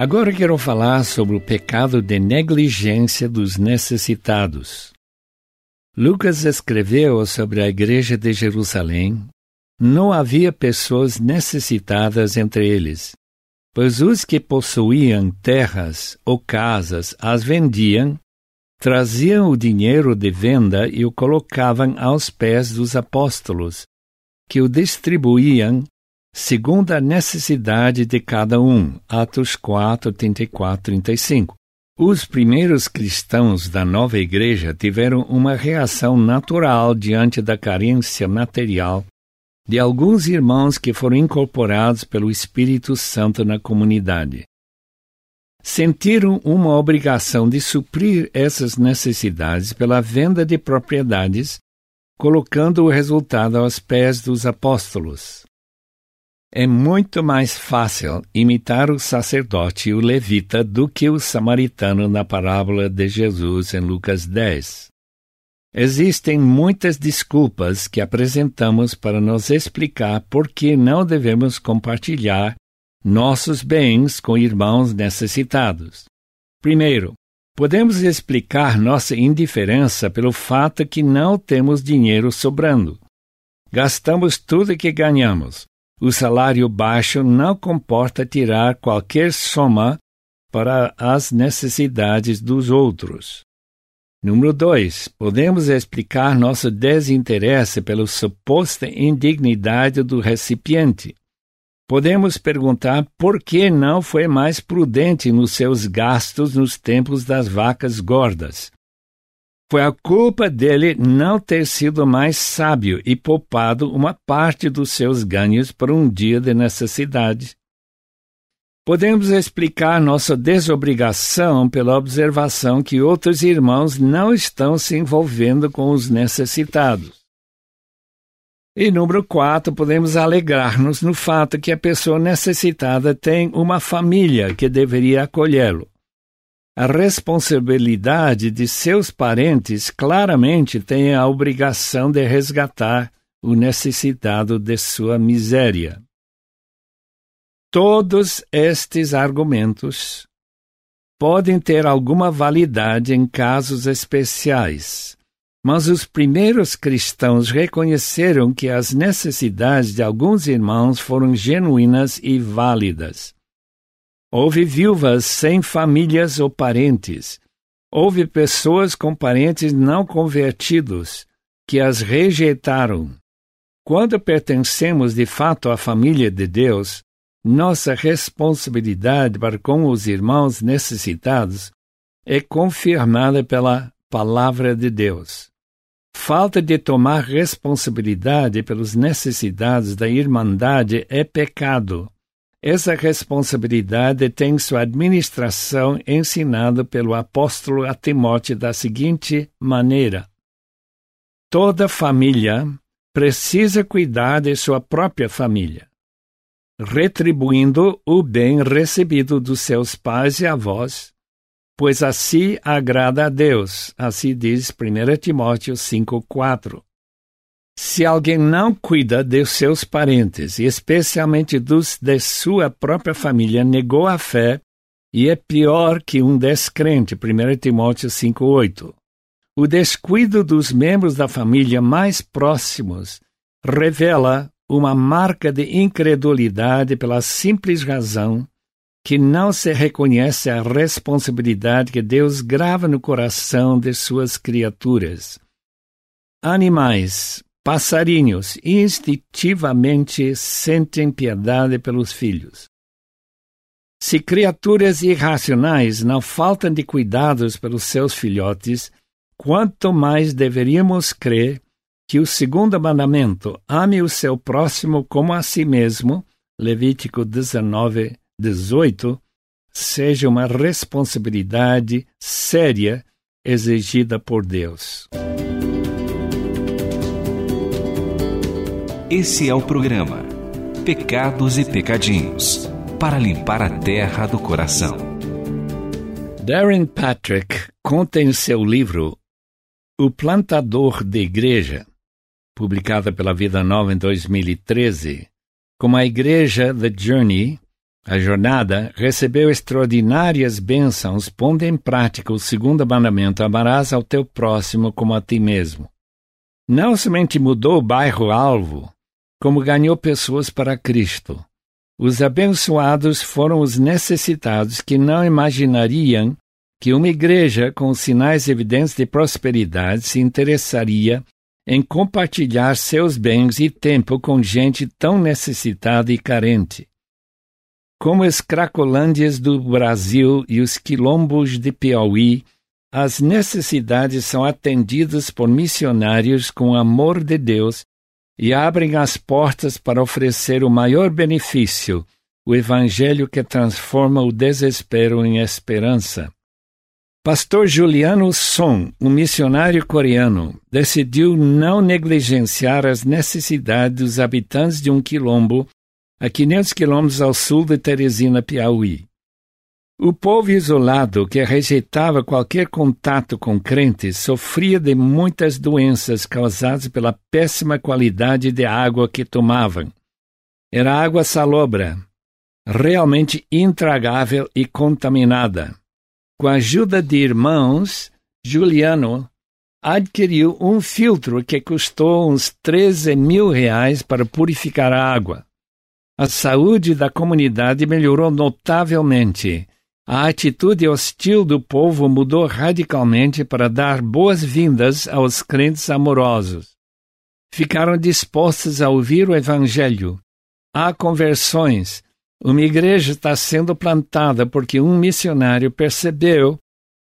Agora quero falar sobre o pecado de negligência dos necessitados. Lucas escreveu sobre a igreja de Jerusalém. Não havia pessoas necessitadas entre eles, pois os que possuíam terras ou casas as vendiam, traziam o dinheiro de venda e o colocavam aos pés dos apóstolos, que o distribuíam segundo a necessidade de cada um. Atos 4, 34, 35. Os primeiros cristãos da nova igreja tiveram uma reação natural diante da carência material de alguns irmãos que foram incorporados pelo Espírito Santo na comunidade. Sentiram uma obrigação de suprir essas necessidades pela venda de propriedades, colocando o resultado aos pés dos apóstolos. É muito mais fácil imitar o sacerdote e o levita do que o samaritano na parábola de Jesus em Lucas 10. Existem muitas desculpas que apresentamos para nos explicar por que não devemos compartilhar nossos bens com irmãos necessitados. Primeiro, podemos explicar nossa indiferença pelo fato que não temos dinheiro sobrando. Gastamos tudo que ganhamos, o salário baixo não comporta tirar qualquer soma para as necessidades dos outros. Número 2. Podemos explicar nosso desinteresse pela suposta indignidade do recipiente. Podemos perguntar por que não foi mais prudente nos seus gastos nos tempos das vacas gordas. Foi a culpa dele não ter sido mais sábio e poupado uma parte dos seus ganhos para um dia de necessidade. Podemos explicar nossa desobrigação pela observação que outros irmãos não estão se envolvendo com os necessitados. E número 4, podemos alegrar-nos no fato que a pessoa necessitada tem uma família que deveria acolhê-lo a responsabilidade de seus parentes claramente tem a obrigação de resgatar o necessitado de sua miséria. Todos estes argumentos podem ter alguma validade em casos especiais, mas os primeiros cristãos reconheceram que as necessidades de alguns irmãos foram genuínas e válidas. Houve viúvas sem famílias ou parentes. Houve pessoas com parentes não convertidos que as rejeitaram. Quando pertencemos de fato à família de Deus, nossa responsabilidade para com os irmãos necessitados é confirmada pela Palavra de Deus. Falta de tomar responsabilidade pelos necessidades da Irmandade é pecado essa responsabilidade tem sua administração ensinada pelo apóstolo a Timóteo da seguinte maneira: Toda família precisa cuidar de sua própria família, retribuindo o bem recebido dos seus pais e avós, pois assim agrada a Deus, assim diz 1 Timóteo 5,4. Se alguém não cuida de seus parentes, e especialmente dos de sua própria família, negou a fé e é pior que um descrente, 1 Timóteo 5,8. O descuido dos membros da família mais próximos revela uma marca de incredulidade pela simples razão que não se reconhece a responsabilidade que Deus grava no coração de suas criaturas. Animais, Passarinhos instintivamente sentem piedade pelos filhos. Se criaturas irracionais não faltam de cuidados pelos seus filhotes, quanto mais deveríamos crer que o segundo mandamento, ame o seu próximo como a si mesmo, Levítico 19, 18, seja uma responsabilidade séria exigida por Deus. Esse é o programa Pecados e Pecadinhos para limpar a terra do coração. Darren Patrick conta em seu livro O Plantador de Igreja, publicada pela Vida Nova em 2013, como a igreja The Journey, a jornada, recebeu extraordinárias bênçãos, pondo em prática o segundo mandamento: amarás ao teu próximo como a ti mesmo. Não somente mudou o bairro-alvo, como ganhou pessoas para Cristo. Os abençoados foram os necessitados que não imaginariam que uma igreja com sinais evidentes de prosperidade se interessaria em compartilhar seus bens e tempo com gente tão necessitada e carente. Como as Cracolândias do Brasil e os quilombos de Piauí, as necessidades são atendidas por missionários com amor de Deus e abrem as portas para oferecer o maior benefício, o Evangelho que transforma o desespero em esperança. Pastor Juliano Son, um missionário coreano, decidiu não negligenciar as necessidades dos habitantes de um quilombo a 500 quilômetros ao sul de Teresina, Piauí. O povo isolado, que rejeitava qualquer contato com crentes, sofria de muitas doenças causadas pela péssima qualidade de água que tomavam. Era água salobra, realmente intragável e contaminada. Com a ajuda de irmãos, Juliano adquiriu um filtro que custou uns 13 mil reais para purificar a água. A saúde da comunidade melhorou notavelmente. A atitude hostil do povo mudou radicalmente para dar boas-vindas aos crentes amorosos. Ficaram dispostos a ouvir o Evangelho. Há conversões, uma igreja está sendo plantada porque um missionário percebeu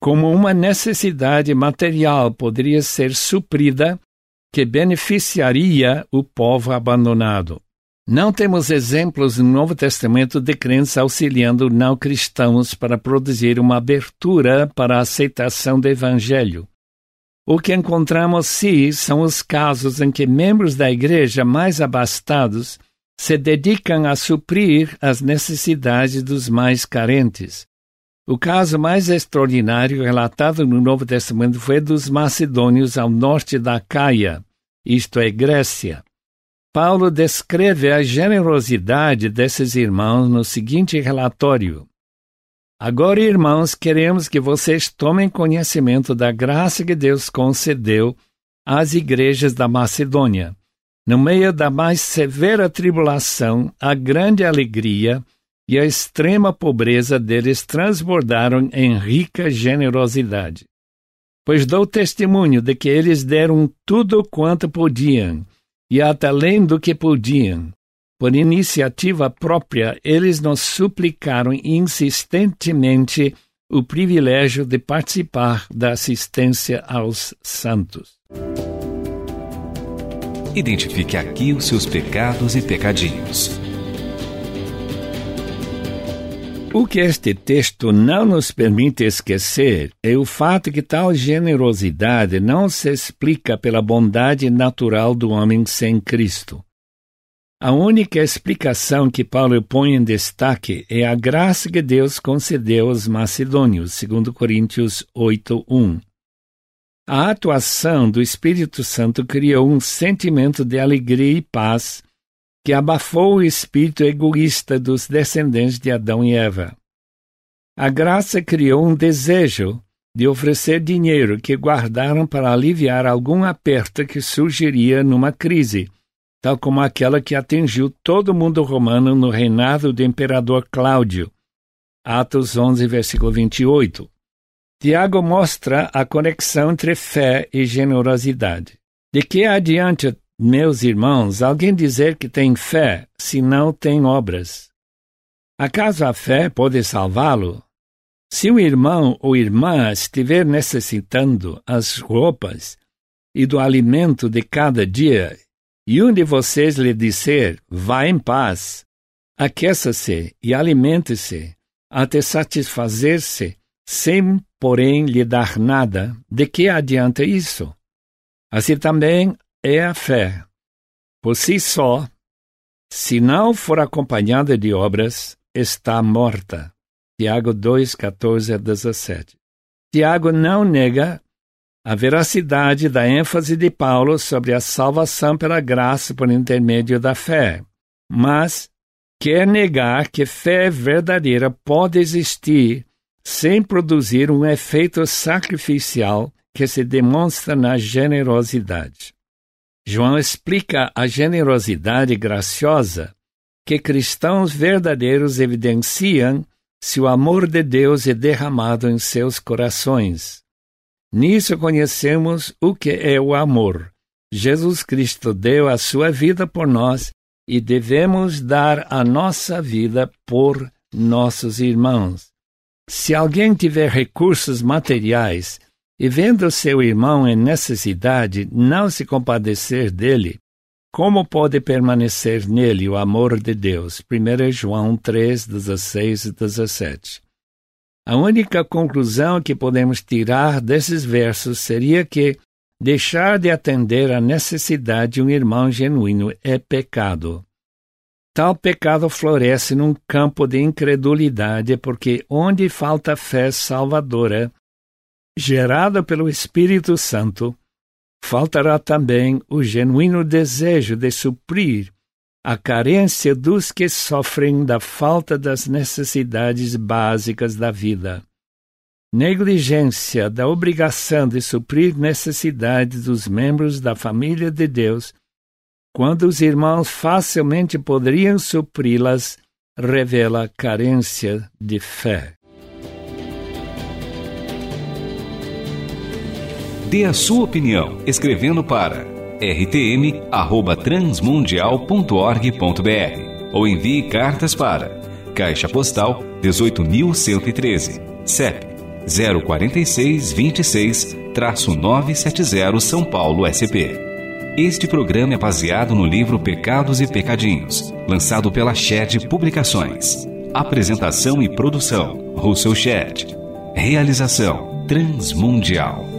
como uma necessidade material poderia ser suprida que beneficiaria o povo abandonado. Não temos exemplos no Novo Testamento de crentes auxiliando não cristãos para produzir uma abertura para a aceitação do Evangelho. O que encontramos sim são os casos em que membros da igreja mais abastados se dedicam a suprir as necessidades dos mais carentes. O caso mais extraordinário relatado no Novo Testamento foi dos macedônios ao norte da Caia, isto é, Grécia. Paulo descreve a generosidade desses irmãos no seguinte relatório: Agora, irmãos, queremos que vocês tomem conhecimento da graça que Deus concedeu às igrejas da Macedônia no meio da mais severa tribulação, a grande alegria e a extrema pobreza deles transbordaram em rica generosidade. Pois dou testemunho de que eles deram tudo quanto podiam, e até além do que podiam. Por iniciativa própria, eles nos suplicaram insistentemente o privilégio de participar da assistência aos santos. Identifique aqui os seus pecados e pecadinhos. O que este texto não nos permite esquecer é o fato que tal generosidade não se explica pela bondade natural do homem sem Cristo. A única explicação que Paulo põe em destaque é a graça que Deus concedeu aos macedônios, segundo Coríntios 8:1. A atuação do Espírito Santo criou um sentimento de alegria e paz que abafou o espírito egoísta dos descendentes de Adão e Eva. A graça criou um desejo de oferecer dinheiro que guardaram para aliviar algum aperto que surgiria numa crise, tal como aquela que atingiu todo o mundo romano no reinado do imperador Cláudio. Atos 11, versículo 28. Tiago mostra a conexão entre fé e generosidade. De que adianta, meus irmãos, alguém dizer que tem fé se não tem obras? Acaso a fé pode salvá-lo? Se o irmão ou irmã estiver necessitando as roupas e do alimento de cada dia, e um de vocês lhe disser, vá em paz, aqueça-se e alimente-se, até satisfazer-se sem, porém, lhe dar nada, de que adianta isso? Assim também é a fé. Por si só, se não for acompanhada de obras, está morta. Tiago 2, 14 a 17. Tiago não nega a veracidade da ênfase de Paulo sobre a salvação pela graça por intermédio da fé, mas quer negar que fé verdadeira pode existir sem produzir um efeito sacrificial que se demonstra na generosidade. João explica a generosidade graciosa que cristãos verdadeiros evidenciam se o amor de Deus é derramado em seus corações. Nisso conhecemos o que é o amor. Jesus Cristo deu a sua vida por nós e devemos dar a nossa vida por nossos irmãos. Se alguém tiver recursos materiais e vendo seu irmão em necessidade não se compadecer dele, como pode permanecer nele o amor de Deus? 1 João 3, 16 e 17. A única conclusão que podemos tirar desses versos seria que deixar de atender à necessidade de um irmão genuíno é pecado. Tal pecado floresce num campo de incredulidade, porque onde falta fé salvadora, gerada pelo Espírito Santo, faltará também o genuíno desejo de suprir a carência dos que sofrem da falta das necessidades básicas da vida. Negligência da obrigação de suprir necessidades dos membros da família de Deus, quando os irmãos facilmente poderiam supri-las, revela carência de fé. Dê a sua opinião escrevendo para rtm@transmundial.org.br ou envie cartas para Caixa Postal 18113, CEP 046 26-970 São Paulo SP. Este programa é baseado no livro Pecados e Pecadinhos, lançado pela Shed Publicações. Apresentação e produção: Russell Shed. Realização: Transmundial.